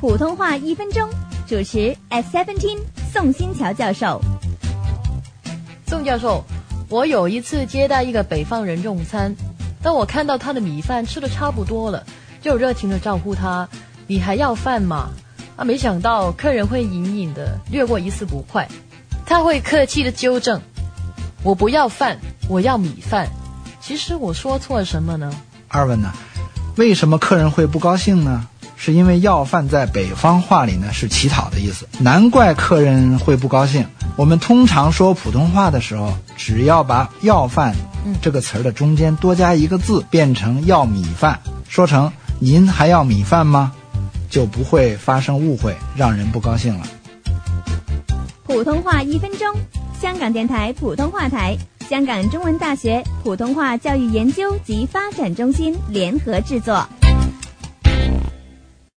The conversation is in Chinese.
普通话一分钟，主持 S Seventeen 宋新桥教授。宋教授，我有一次接待一个北方人用餐，当我看到他的米饭吃的差不多了，就热情的招呼他：“你还要饭吗？”啊，没想到客人会隐隐的略过一丝不快，他会客气的纠正：“我不要饭，我要米饭。”其实我说错了什么呢？二问呢？为什么客人会不高兴呢？是因为要饭在北方话里呢是乞讨的意思，难怪客人会不高兴。我们通常说普通话的时候，只要把要饭这个词儿的中间多加一个字，变成要米饭，说成您还要米饭吗？就不会发生误会，让人不高兴了。普通话一分钟，香港电台普通话台，香港中文大学普通话教育研究及发展中心联合制作。